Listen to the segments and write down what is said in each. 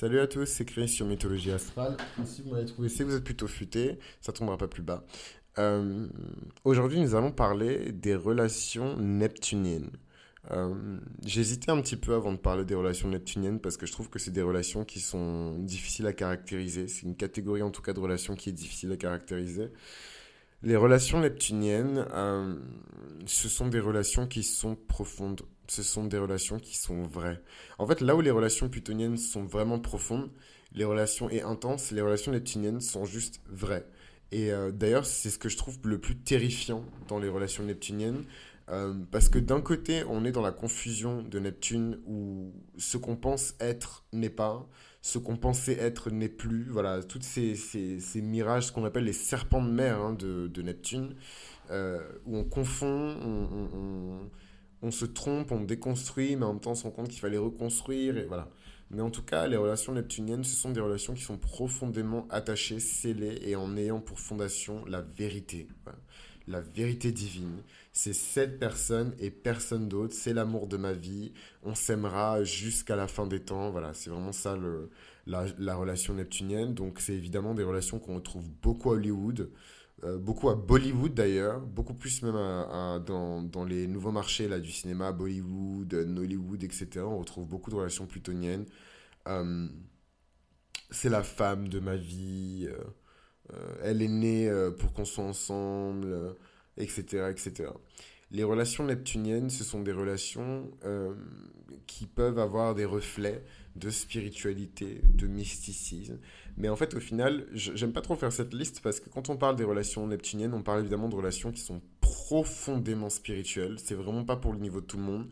Salut à tous, c'est Chris sur Mythologie Astrale. Si vous m'avez trouvé, c'est que vous êtes plutôt futé, ça tombera pas plus bas. Euh, Aujourd'hui, nous allons parler des relations neptuniennes. Euh, J'hésitais un petit peu avant de parler des relations neptuniennes parce que je trouve que c'est des relations qui sont difficiles à caractériser. C'est une catégorie en tout cas de relations qui est difficile à caractériser. Les relations neptuniennes, euh, ce sont des relations qui sont profondes. Ce sont des relations qui sont vraies. En fait, là où les relations plutoniennes sont vraiment profondes, les relations et intenses, les relations neptuniennes sont juste vraies. Et euh, d'ailleurs, c'est ce que je trouve le plus terrifiant dans les relations neptuniennes. euh, parce que d'un côté, on est dans la confusion de Neptune où ce qu'on pense être n'est pas, ce qu'on pensait être n'est plus. Voilà, toutes ces, ces, ces mirages, ce qu'on appelle les serpents de mer hein, de, Neptune, euh, où on confond, on, on, on- on se trompe, on déconstruit, mais en même temps on se rend compte qu'il fallait reconstruire, et voilà. Mais en tout cas, les relations neptuniennes, ce sont des relations qui sont profondément attachées, scellées, et en ayant pour fondation la vérité. La vérité divine. C'est cette personne et personne d'autre. C'est l'amour de ma vie. On s'aimera jusqu'à la fin des temps. Voilà, c'est vraiment ça le, la relation neptunienne. Donc, c'est évidemment des relations qu'on retrouve beaucoup à Hollywood. Euh, beaucoup à Bollywood d'ailleurs, beaucoup plus même dans, dans les nouveaux marchés là, du cinéma, Bollywood, Nollywood, etc. On retrouve beaucoup de relations plutoniennes. Euh, c'est la femme de ma vie, euh, elle est née pour qu'on soit ensemble, etc., etc. Les relations neptuniennes, ce sont des relations qui peuvent avoir des reflets de spiritualité, de mysticisme. Mais en fait, au final, j'aime pas trop faire cette liste parce que quand on parle des relations neptuniennes, on parle évidemment de relations qui sont profondément spirituelles. C'est vraiment pas pour le niveau de tout le monde.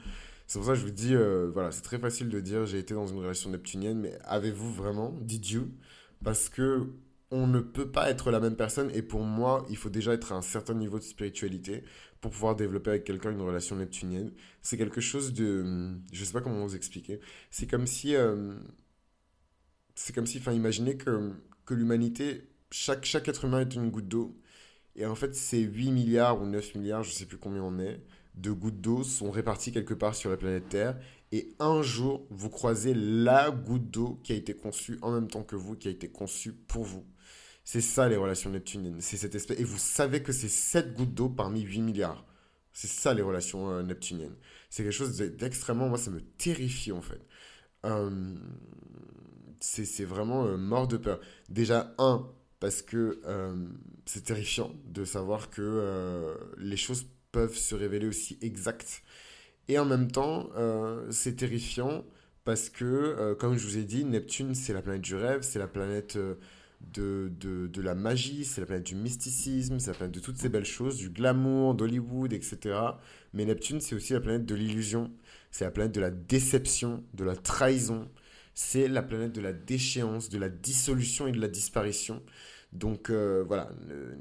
C'est pour ça que je vous dis, euh, voilà, c'est très facile de dire j'ai été dans une relation neptunienne, mais avez-vous vraiment, did you? Parce que on ne peut pas être la même personne et pour moi, il faut déjà être à un certain niveau de spiritualité pour pouvoir développer avec quelqu'un une relation neptunienne. C'est quelque chose de, je sais pas comment vous expliquer. C'est comme si, euh, c'est comme si, enfin, imaginez que, que l'humanité, chaque, chaque être humain est une goutte d'eau. Et en fait, ces 8 milliards ou 9 milliards, je sais plus combien on est, de gouttes d'eau sont réparties quelque part sur la planète Terre. Et un jour, vous croisez la goutte d'eau qui a été conçue en même temps que vous, qui a été conçue pour vous. C'est ça les relations neptuniennes. C'est cette espèce. Et vous savez que c'est cette goutte d'eau parmi 8 milliards. C'est ça les relations euh, neptuniennes. C'est quelque chose d'extrêmement. Moi, ça me terrifie en fait. Euh, c'est vraiment euh, mort de peur. Déjà, un, parce que euh, c'est terrifiant de savoir que euh, les choses peuvent se révéler aussi exactes. Et en même temps, c'est terrifiant parce que, comme je vous ai dit, Neptune, c'est la planète du rêve, c'est la planète de, de, de la magie, c'est la planète du mysticisme, c'est la planète de toutes ces belles choses, du glamour, d'Hollywood, etc. Mais Neptune, c'est aussi la planète de l'illusion, c'est la planète de la déception, de la trahison, c'est la planète de la déchéance, de la dissolution et de la disparition. Donc euh, voilà,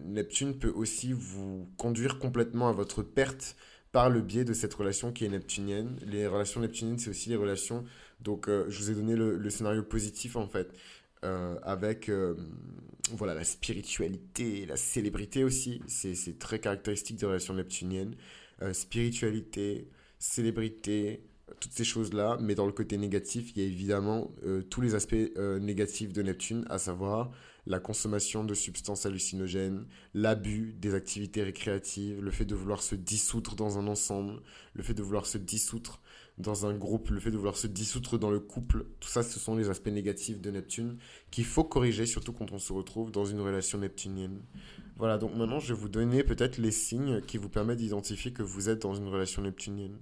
Neptune peut aussi vous conduire complètement à votre perte par le biais de cette relation qui est neptunienne. Les relations neptuniennes, c'est aussi les relations. Donc, euh, je vous ai donné le, scénario positif en fait, euh, avec voilà la spiritualité, la célébrité aussi. C'est très caractéristique des relations neptuniennes. Spiritualité, célébrité, toutes ces choses-là. Mais dans le côté négatif, il y a évidemment euh, tous les aspects euh, négatifs de Neptune, à savoir la consommation de substances hallucinogènes, l'abus des activités récréatives, le fait de vouloir se dissoudre dans un ensemble, le fait de vouloir se dissoudre dans un groupe, le fait de vouloir se dissoudre dans le couple, tout ça, ce sont les aspects négatifs de Neptune qu'il faut corriger, surtout quand on se retrouve dans une relation neptunienne. Voilà, donc maintenant, je vais vous donner peut-être les signes qui vous permettent d'identifier que vous êtes dans une relation neptunienne.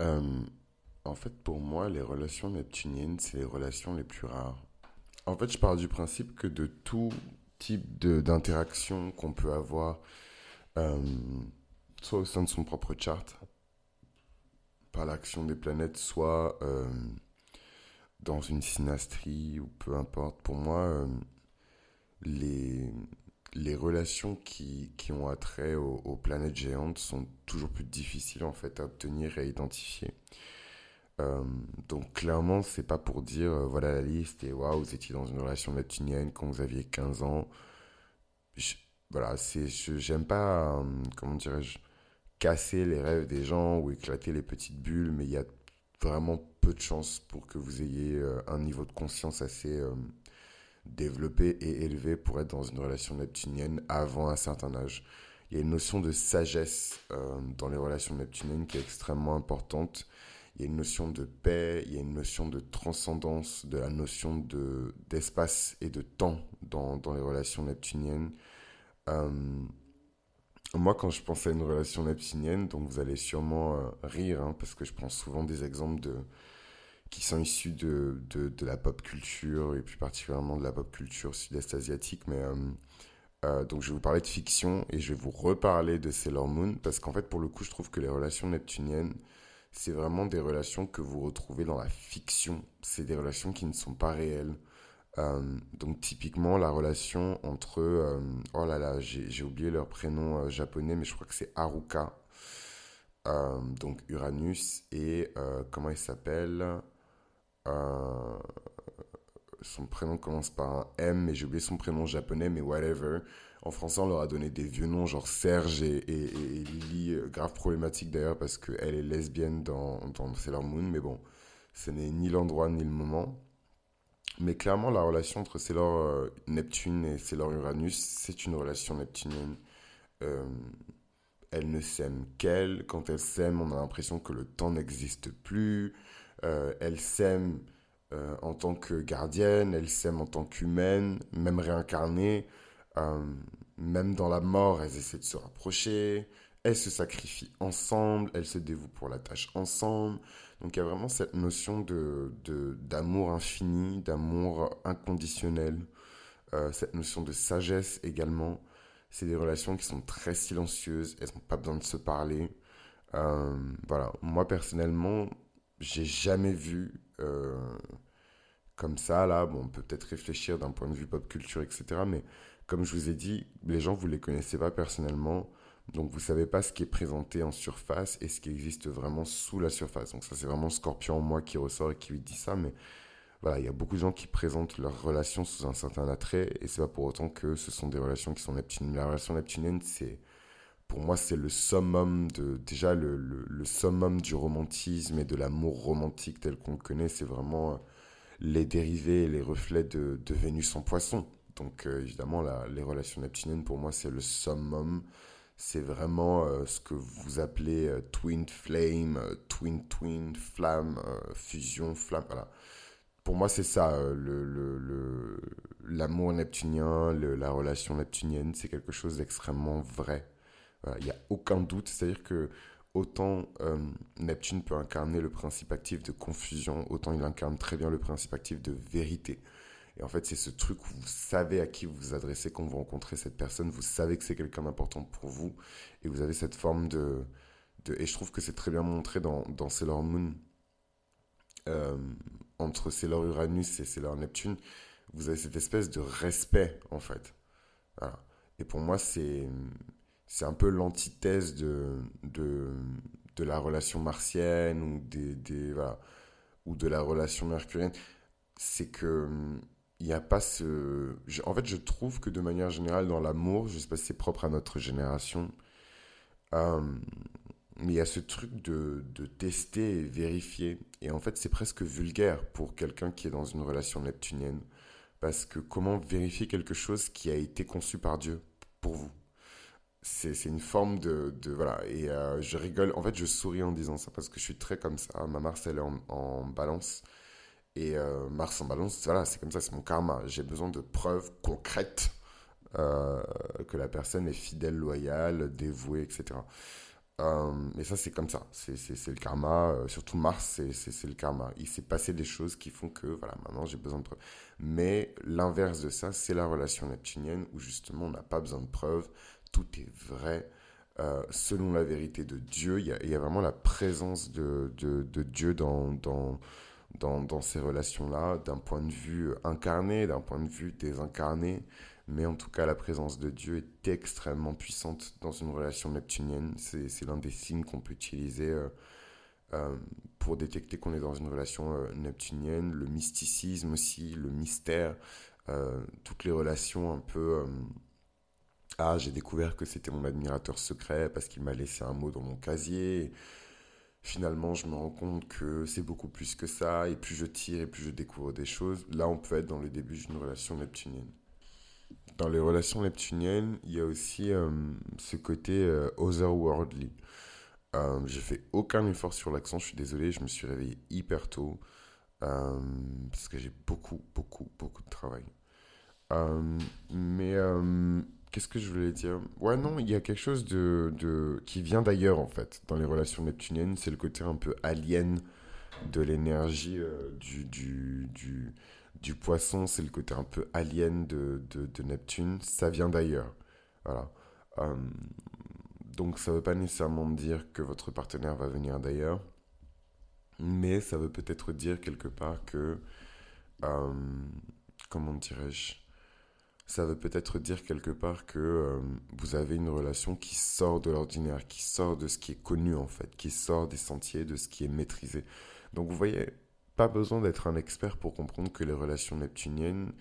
Euh, en fait, pour moi, les relations neptuniennes, c'est les relations les plus rares. En fait, je pars du principe que de tout type d'interaction qu'on peut avoir, euh, soit au sein de son propre chart, par l'action des planètes, soit euh, dans une synastrie ou peu importe, pour moi, les, les relations qui, qui ont attrait aux, planètes géantes sont toujours plus difficiles en fait à obtenir et à identifier. Euh, donc clairement, c'est pas pour dire euh, voilà la liste et waouh, vous étiez dans une relation neptunienne quand vous aviez 15 ans. Voilà, c'est j'aime pas euh, comment dirais-je casser les rêves des gens ou éclater les petites bulles, mais il y a vraiment peu de chances pour que vous ayez un niveau de conscience assez développé et élevé pour être dans une relation neptunienne avant un certain âge. Il y a une notion de sagesse euh, dans les relations neptuniennes qui est extrêmement importante. Il y a une notion de paix, il y a une notion de transcendance, de la notion de, d'espace et de temps dans, dans les relations neptuniennes. moi, quand je pense à une relation neptunienne, donc vous allez sûrement rire, hein, parce que je prends souvent des exemples de, qui sont issus de, de, la pop culture et plus particulièrement de la pop culture sud-est asiatique. Mais euh, euh, donc je vais vous parler de fiction et je vais vous reparler de Sailor Moon parce qu'en fait pour le coup je trouve que les relations neptuniennes c'est vraiment des relations que vous retrouvez dans la fiction. C'est des relations qui ne sont pas réelles. Euh, donc typiquement la relation entre oh là là j'ai oublié leur prénom japonais mais je crois que c'est Haruka donc Uranus et comment il s'appelle? Son prénom commence par un M, mais j'ai oublié son prénom japonais, mais whatever. En français, on leur a donné des vieux noms, genre Serge et, Lily, euh, grave problématique d'ailleurs, parce qu'elle est lesbienne dans, Sailor Moon, mais bon, ce n'est ni l'endroit ni le moment. Mais clairement, la relation entre Sailor euh, Neptune et Sailor Uranus, c'est une relation neptunienne. Euh, elles ne s'aiment qu'elles. Quand elles s'aiment, on a l'impression que le temps n'existe plus. Euh, elle s'aime euh, en tant que gardienne, elle s'aime en tant qu'humaine, même réincarnée. Euh, même dans la mort, elles essaient de se rapprocher. Elles se sacrifient ensemble, elles se dévouent pour la tâche ensemble. Donc il y a vraiment cette notion de d'amour infini, d'amour inconditionnel, cette notion de sagesse également. C'est des relations qui sont très silencieuses, elles n'ont pas besoin de se parler. voilà, moi personnellement, j'ai jamais vu euh, comme ça, là. Bon, on peut peut-être réfléchir d'un point de vue pop culture, etc. Mais comme je vous ai dit, les gens, vous les connaissez pas personnellement. Donc, vous savez pas ce qui est présenté en surface et ce qui existe vraiment sous la surface. Donc, ça, c'est vraiment Scorpion en moi qui ressort et qui lui dit ça. Mais voilà, il y a beaucoup de gens qui présentent leurs relations sous un certain attrait et c'est pas pour autant que ce sont des relations qui sont neptuniennes. La relation neptunienne, c'est pour moi, c'est le summum de, déjà le, le, summum du romantisme et de l'amour romantique tel qu'on le connaît. C'est vraiment euh, les dérivés et les reflets de, de Vénus en poisson. Donc, euh, évidemment, les relations neptuniennes, pour moi, c'est le summum. C'est vraiment euh, ce que vous appelez twin flame, twin twin, flamme, fusion, flamme. Voilà. Pour moi, c'est ça, le, l'amour neptunien, la relation neptunienne, c'est quelque chose d'extrêmement vrai il n'y a aucun doute. C'est-à-dire que autant euh, Neptune peut incarner le principe actif de confusion, autant il incarne très bien le principe actif de vérité. Et en fait, c'est ce truc où vous savez à qui vous vous adressez quand vous rencontrez cette personne, vous savez que c'est quelqu'un d'important pour vous, et vous avez cette forme de... et je trouve que c'est très bien montré dans, Sailor Moon, euh, entre Sailor Uranus et Sailor Neptune, vous avez cette espèce de respect, en fait. Et pour moi, c'est c'est un peu l'antithèse de, de, de, la relation martienne ou, des, des ou de la relation mercurienne. C'est que il n'y a pas ce. en fait, je trouve que de manière générale, dans l'amour, je ne sais pas si c'est propre à notre génération, euh, mais il y a ce truc de, de, tester et vérifier. Et en fait, c'est presque vulgaire pour quelqu'un qui est dans une relation neptunienne. Parce que comment vérifier quelque chose qui a été conçu par Dieu pour vous? C'est une forme de, de voilà. Et euh, je rigole en fait je souris en disant ça parce que je suis très comme ça. Ma Mars elle est en, en balance. Et euh, Mars en balance voilà c'est comme ça c'est mon karma. J'ai besoin de preuves concrètes euh, que la personne est fidèle loyale dévouée etc et ça c'est comme ça. C'est le karma surtout Mars c'est le karma. Il s'est passé des choses qui font que voilà maintenant j'ai besoin de preuves. Mais l'inverse de ça c'est la relation neptunienne où justement on n'a pas besoin de preuves tout est vrai. Euh, selon la vérité de Dieu, il y a, vraiment la présence de, de, Dieu dans, dans, dans, ces relations-là, d'un point de vue incarné, d'un point de vue désincarné. Mais en tout cas, la présence de Dieu est extrêmement puissante dans une relation neptunienne. C'est l'un des signes qu'on peut utiliser euh, euh, pour détecter qu'on est dans une relation neptunienne. Le mysticisme aussi, le mystère, toutes les relations un peu ah, j'ai découvert que c'était mon admirateur secret parce qu'il m'a laissé un mot dans mon casier. finalement, je me rends compte que c'est beaucoup plus que ça, et plus je tire, et plus je découvre des choses. Là, on peut être dans le début d'une relation neptunienne. Dans les relations neptuniennes, il y a aussi euh, ce côté euh, otherworldly. Euh, j'ai fait aucun effort sur l'accent, je suis désolé, je me suis réveillé hyper tôt, parce que j'ai beaucoup, beaucoup, beaucoup de travail. mais Qu'est-ce que je voulais dire? Ouais, non, il y a quelque chose de, de... qui vient d'ailleurs, en fait, dans les relations neptuniennes. C'est le côté un peu alien de l'énergie euh, du, du, du, du, poisson. C'est le côté un peu alien de, de, Neptune. Ça vient d'ailleurs. Voilà. Euh, donc, ça ne veut pas nécessairement dire que votre partenaire va venir d'ailleurs. Mais ça veut peut-être dire quelque part que... Euh, comment dirais-je? Ça veut peut-être dire quelque part que euh, vous avez une relation qui sort de l'ordinaire, qui sort de ce qui est connu en fait, qui sort des sentiers, de ce qui est maîtrisé. Donc vous voyez, pas besoin d'être un expert pour comprendre que les relations neptuniennes,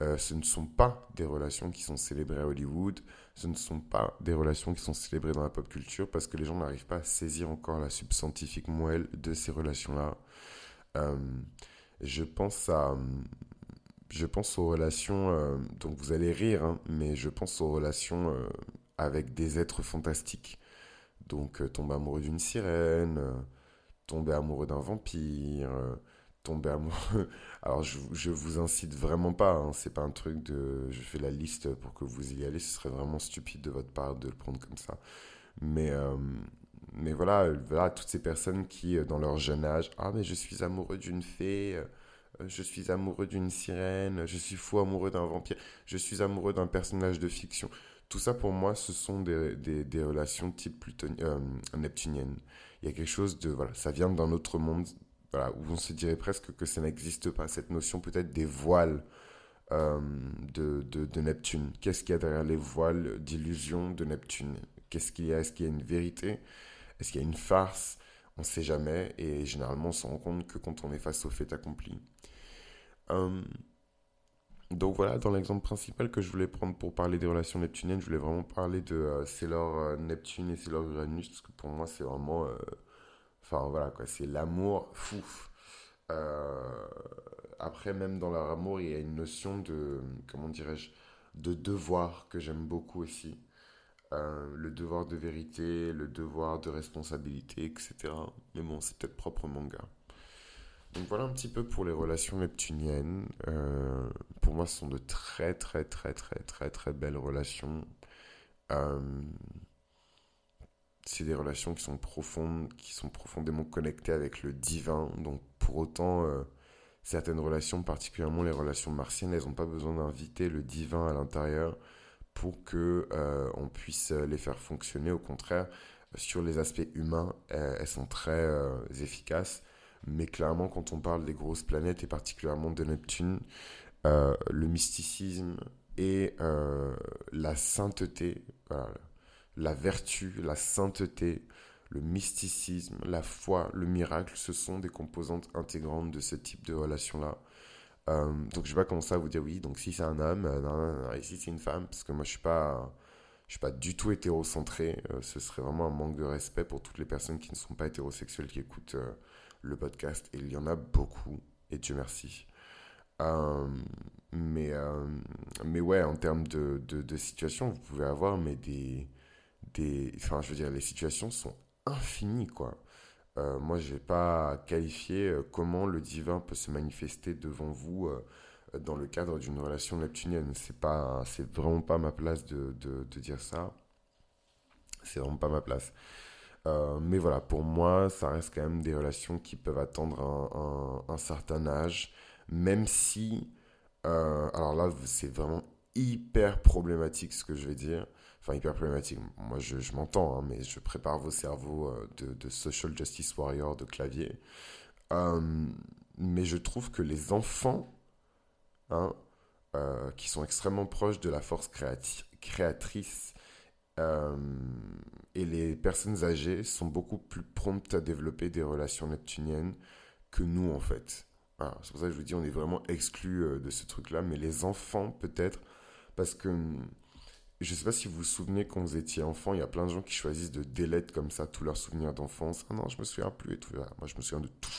euh, ce ne sont pas des relations qui sont célébrées à Hollywood, ce ne sont pas des relations qui sont célébrées dans la pop culture parce que les gens n'arrivent pas à saisir encore la substantifique moelle de ces relations-là. Euh, je pense à je pense aux relations, euh, donc vous allez rire, hein, mais je pense aux relations euh, avec des êtres fantastiques. Donc euh, tomber amoureux d'une sirène, tomber amoureux d'un vampire, tomber amoureux... Alors je, je vous incite vraiment pas, hein, c'est pas un truc de... Je fais la liste pour que vous y allez, ce serait vraiment stupide de votre part de le prendre comme ça. Mais, mais voilà, voilà, toutes ces personnes qui, dans leur jeune âge, ah mais je suis amoureux d'une fée je suis amoureux d'une sirène, je suis fou amoureux d'un vampire, je suis amoureux d'un personnage de fiction. Tout ça, pour moi, ce sont des, des, relations type Pluton, euh, neptunienne. Il y a quelque chose de... Voilà, ça vient d'un autre monde, voilà, où on se dirait presque que ça n'existe pas. Cette notion peut-être des voiles euh, de, de, de, Neptune. Qu'est-ce qu'il y a derrière les voiles d'illusion de Neptune? Qu'est-ce qu'il y a? Est-ce qu'il y a une vérité? Est-ce qu'il y a une farce? On ne sait jamais. Et généralement, on se rend compte que quand on est face au fait accompli. Euh, donc voilà, dans l'exemple principal que je voulais prendre pour parler des relations neptuniennes, je voulais vraiment parler de euh, Sailor euh, Neptune et Sailor Uranus, parce que pour moi c'est vraiment... Enfin voilà, quoi, c'est l'amour fou. après, même dans leur amour, il y a une notion de, comment dirais-je, de devoir que j'aime beaucoup aussi. Le devoir de vérité, le devoir de responsabilité, etc. Mais bon, c'est peut-être propre manga. Donc voilà un petit peu pour les relations neptuniennes. Euh, pour moi, ce sont de très très très très très très belles relations. Euh, c'est des relations qui sont profondes, qui sont profondément connectées avec le divin. Donc pour autant, euh, certaines relations, particulièrement les relations martiennes, elles n'ont pas besoin d'inviter le divin à l'intérieur pour que on puisse les faire fonctionner. Au contraire, sur les aspects humains, elles sont très efficaces mais clairement, quand on parle des grosses planètes et particulièrement de Neptune, euh, le mysticisme et euh, la sainteté, la vertu, la sainteté, le mysticisme, la foi, le miracle, ce sont des composantes intégrantes de ce type de relation-là. Euh, donc je vais pas commencer à vous dire oui, donc si c'est un homme, non, et si c'est une femme, parce que moi je suis pas, je suis pas du tout hétérocentré. ce serait vraiment un manque de respect pour toutes les personnes qui ne sont pas hétérosexuelles qui écoutent le podcast. Et il y en a beaucoup, et Dieu merci. Euh, mais, euh, mais ouais, en termes de, de, situation, vous pouvez avoir mais des, des... Enfin, je veux dire, les situations sont infinies, quoi. Euh, moi, je vais pas qualifier comment le divin peut se manifester devant vous dans le cadre d'une relation neptunienne. C'est pas, c'est vraiment pas ma place de, de, dire ça. C'est vraiment pas ma place. Euh, mais voilà, pour moi, ça reste quand même des relations qui peuvent attendre un, certain âge, même si, euh, alors là, c'est vraiment hyper problématique ce que je vais dire. Enfin, hyper problématique. Moi, je, m'entends, hein, mais je prépare vos cerveaux euh, de, social justice warrior de clavier. mais je trouve que les enfants, hein, qui sont extrêmement proches de la force créatrice euh, et les personnes âgées sont beaucoup plus promptes à développer des relations neptuniennes que nous, en fait. c'est pour ça que je vous dis, on est vraiment exclus euh, de ce truc-là. Mais les enfants, peut-être, parce que hum, je sais pas si vous vous souvenez quand vous étiez enfant, il y a plein de gens qui choisissent de délettre comme ça tous leurs souvenirs d'enfance. Ah non, je me souviens plus et tout. Moi, je me souviens de tout.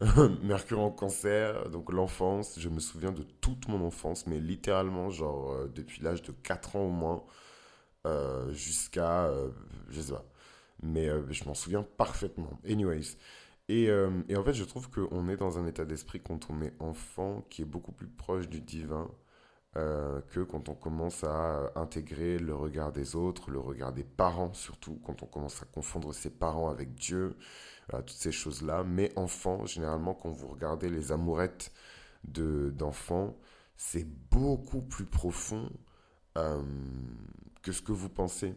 Mercure en cancer, donc l'enfance, je me souviens de toute mon enfance, mais littéralement, genre, euh, depuis l'âge de 4 ans au moins, euh, jusqu'à, euh, je sais pas. Mais je m'en souviens parfaitement. Anyways. Et, et en fait, je trouve qu'on est dans un état d'esprit quand on est enfant qui est beaucoup plus proche du divin euh, que quand on commence à intégrer le regard des autres, le regard des parents surtout, quand on commence à confondre ses parents avec Dieu, toutes ces choses-là. Mais enfant, généralement, quand vous regardez les amourettes d'enfants, c'est beaucoup plus profond euh, que ce que vous pensez.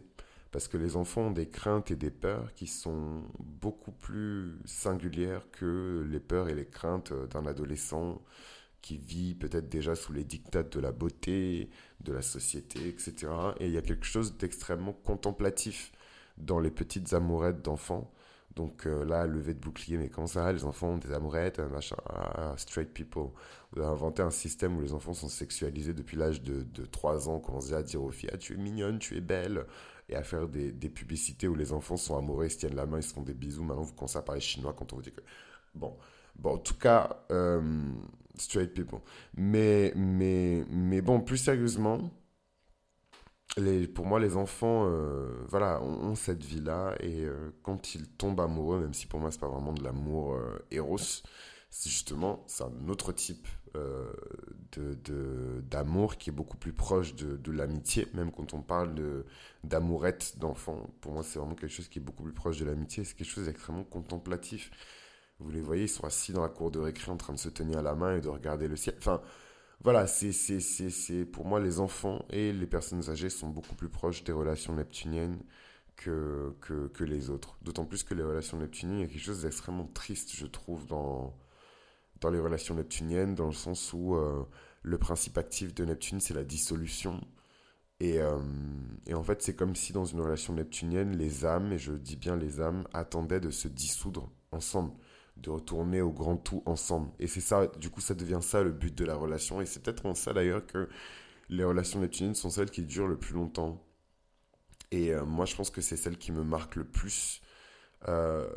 Parce que les enfants ont des craintes et des peurs qui sont beaucoup plus singulières que les peurs et les craintes d'un adolescent qui vit peut-être déjà sous les dictats de la beauté, de la société, etc. Et il y a quelque chose d'extrêmement contemplatif dans les petites amourettes d'enfants. Donc euh, là, lever de bouclier, mais comment ça Les enfants ont des amourettes, machin, ah, straight people. Vous avez inventé un système où les enfants sont sexualisés depuis l'âge de, de 3 ans, commencez à dire aux filles, ah, tu es mignonne, tu es belle, et à faire des, des, publicités où les enfants sont amoureux, ils se tiennent la main, ils se font des bisous. Maintenant, vous commencez à parler chinois quand on vous dit que... Bon, bon en tout cas, euh, straight people. Mais, mais, mais bon, plus sérieusement, pour moi, les enfants, euh, voilà, ont, cette vie-là et euh, quand ils tombent amoureux, même si pour moi, c'est pas vraiment de l'amour euh, éros, c'est justement, c'est un autre type de, d'amour qui est beaucoup plus proche de, l'amitié, même quand on parle d'amourette d'enfant. Pour moi, c'est vraiment quelque chose qui est beaucoup plus proche de l'amitié. C'est quelque chose d'extrêmement contemplatif. Vous les voyez, ils sont assis dans la cour de récré en train de se tenir à la main et de regarder le ciel. Enfin, voilà, c'est, pour moi, les enfants et les personnes âgées sont beaucoup plus proches des relations neptuniennes que, que, que les autres. D'autant plus que les relations neptuniennes, il y a quelque chose d'extrêmement triste, je trouve, dans, dans les relations neptuniennes, dans le sens où euh, le principe actif de Neptune, c'est la dissolution. Et, euh, et, en fait, c'est comme si dans une relation neptunienne, les âmes, et je dis bien les âmes, attendaient de se dissoudre ensemble de retourner au grand tout ensemble. Et c'est ça, du coup, ça devient ça le but de la relation. Et c'est peut-être en ça d'ailleurs que les relations neptuniennes sont celles qui durent le plus longtemps. Et euh, moi, je pense que c'est celle qui me marque le plus euh,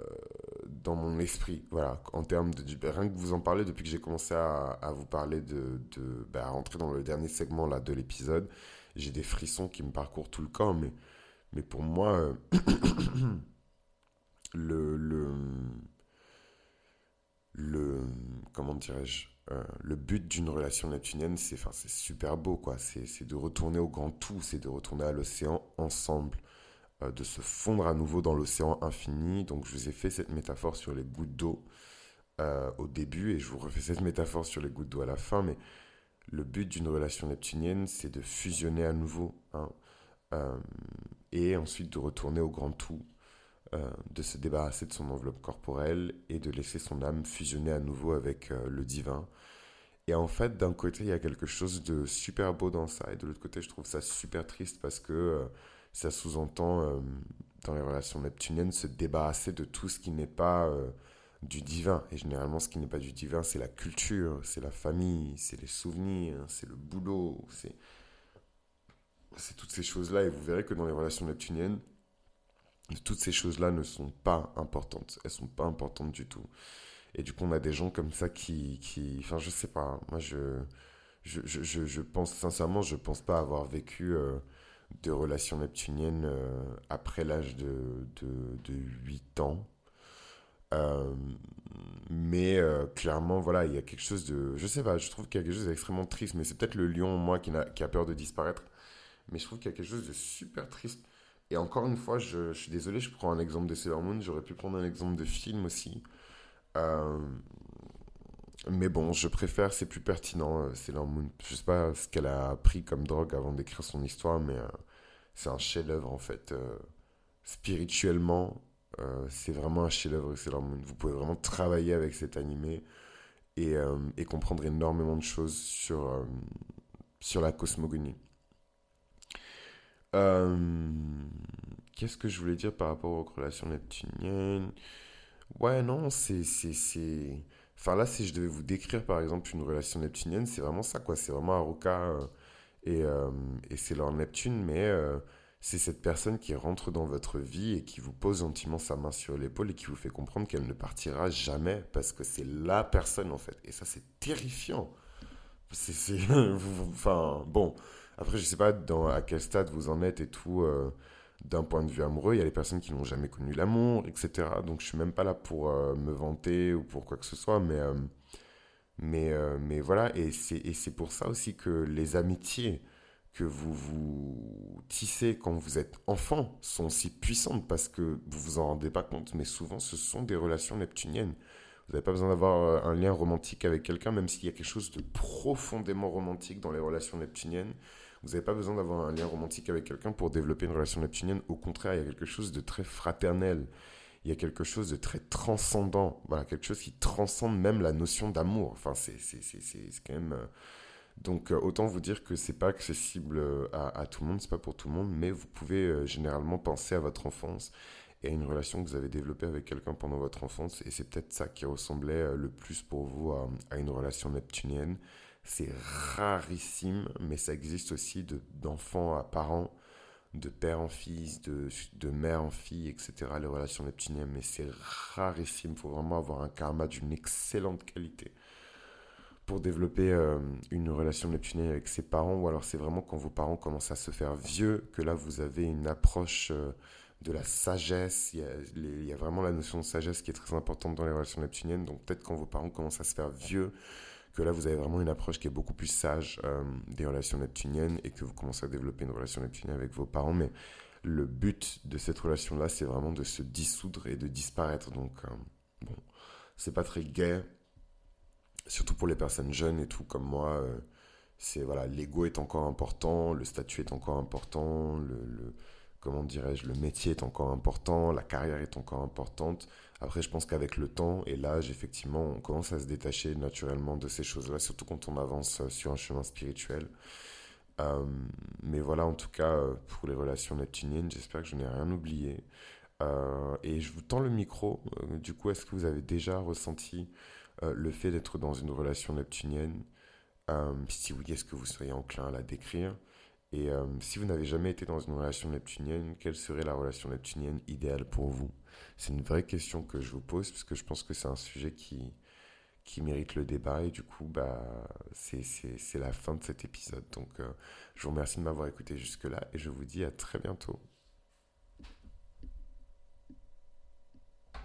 dans mon esprit. Voilà, en termes de. Rien que vous en parlez depuis que j'ai commencé à, vous parler de. de bah, à rentrer dans le dernier segment là, de l'épisode, j'ai des frissons qui me parcourent tout le corps. Mais, mais pour moi, euh, le. le le comment dirais-je euh, le but d'une relation neptunienne c'est super beau quoi. C'est de retourner au grand tout c'est de retourner à l'océan ensemble euh, de se fondre à nouveau dans l'océan infini. Donc je vous ai fait cette métaphore sur les gouttes d'eau euh, au début et je vous refais cette métaphore sur les gouttes d'eau à la fin mais le but d'une relation neptunienne c'est de fusionner à nouveau hein, et ensuite de retourner au grand tout euh, de se débarrasser de son enveloppe corporelle et de laisser son âme fusionner à nouveau avec euh, le divin. Et en fait, d'un côté, il y a quelque chose de super beau dans ça, et de l'autre côté, je trouve ça super triste parce que euh, ça sous-entend, dans les relations neptuniennes, se débarrasser de tout ce qui n'est pas du divin. Et généralement, ce qui n'est pas du divin, c'est la culture, c'est la famille, c'est les souvenirs, c'est le boulot, c'est toutes ces choses-là. Et vous verrez que dans les relations neptuniennes, toutes ces choses-là ne sont pas importantes. Elles sont pas importantes du tout. Et du coup, on a des gens comme ça qui, qui enfin, je sais pas. Moi, je, je, je, je pense sincèrement, je pense pas avoir vécu euh, de relations neptuniennes euh, après l'âge de, de, de, 8 ans. Euh, mais clairement, voilà, il y a quelque chose de, je sais pas, je trouve qu'il y a quelque chose d'extrêmement triste. Mais c'est peut-être le lion, moi, qui, a, qui a peur de disparaître. Mais je trouve qu'il y a quelque chose de super triste et encore une fois, je, suis désolé, je prends un exemple de Sailor Moon, j'aurais pu prendre un exemple de film aussi. Euh, mais bon, je préfère, c'est plus pertinent, euh, Sailor Moon. Je sais pas ce qu'elle a pris comme drogue avant d'écrire son histoire, mais euh, c'est un chef-d'œuvre en fait. spirituellement, c'est vraiment un chef-d'œuvre Sailor Moon. Vous pouvez vraiment travailler avec cet animé et, et comprendre énormément de choses sur, sur la cosmogonie. Euh, qu'est-ce que je voulais dire par rapport aux relations neptuniennes? Ouais, non, c'est. Enfin, là, si je devais vous décrire, par exemple, une relation neptunienne, c'est vraiment ça, quoi. C'est vraiment Aruka euh, Et, et c'est leur Neptune, mais c'est cette personne qui rentre dans votre vie et qui vous pose gentiment sa main sur l'épaule et qui vous fait comprendre qu'elle ne partira jamais parce que c'est la personne en fait. Et ça, c'est terrifiant. C'est, enfin, bon, après, je sais pas dans, à quel stade vous en êtes et tout. Euh, d'un point de vue amoureux, il y a les personnes qui n'ont jamais connu l'amour, etc. Donc je suis même pas là pour euh, me vanter ou pour quoi que ce soit, mais, euh, mais, mais voilà, et c'est, pour ça aussi que les amitiés que vous vous tissez quand vous êtes enfant sont si puissantes parce que vous vous en rendez pas compte, mais souvent ce sont des relations neptuniennes. Vous n'avez pas besoin d'avoir euh, un lien romantique avec quelqu'un, même s'il y a quelque chose de profondément romantique dans les relations neptuniennes. Vous n'avez pas besoin d'avoir un lien romantique avec quelqu'un pour développer une relation neptunienne. Au contraire, il y a quelque chose de très fraternel. Il y a quelque chose de très transcendant. Voilà, quelque chose qui transcende même la notion d'amour. Enfin, c'est quand même. Euh, donc euh, autant vous dire que c'est pas accessible à, tout le monde, c'est pas pour tout le monde, mais vous pouvez généralement penser à votre enfance et à une relation que vous avez développée avec quelqu'un pendant votre enfance, et c'est peut-être ça qui ressemblait le plus pour vous à, une relation neptunienne. C'est rarissime, mais ça existe aussi d'enfants à parents, de père en fils, de, de mère en fille, etc. Les relations neptuniennes, mais c'est rarissime. Il faut vraiment avoir un karma d'une excellente qualité pour développer euh, une relation neptunienne avec ses parents, ou alors c'est vraiment quand vos parents commencent à se faire vieux, que là vous avez une approche euh, de la sagesse, il y, a, vraiment la notion de sagesse qui est très importante dans les relations neptuniennes, donc peut-être quand vos parents commencent à se faire vieux, que là vous avez vraiment une approche qui est beaucoup plus sage euh, des relations neptuniennes et que vous commencez à développer une relation neptunienne avec vos parents, mais le but de cette relation-là, c'est vraiment de se dissoudre et de disparaître, donc bon, c'est pas très gai, surtout pour les personnes jeunes et tout comme moi, euh, c'est voilà, l'ego est encore important, le statut est encore important, le, comment dirais-je, le métier est encore important, la carrière est encore importante. Après, je pense qu'avec le temps et l'âge, effectivement, on commence à se détacher naturellement de ces choses-là, surtout quand on avance euh, sur un chemin spirituel. Euh, mais voilà, en tout cas, pour les relations neptuniennes, j'espère que je n'ai rien oublié. et je vous tends le micro. du coup, est-ce que vous avez déjà ressenti euh, le fait d'être dans une relation neptunienne, euh, si oui, est-ce que vous seriez enclin à la décrire? Et euh, si vous n'avez jamais été dans une relation neptunienne, quelle serait la relation neptunienne idéale pour vous? C'est une vraie question que je vous pose, parce que je pense que c'est un sujet qui, qui mérite le débat, et du coup, bah, c'est la fin de cet épisode. Donc, je vous remercie de m'avoir écouté jusque-là, et je vous dis à très bientôt.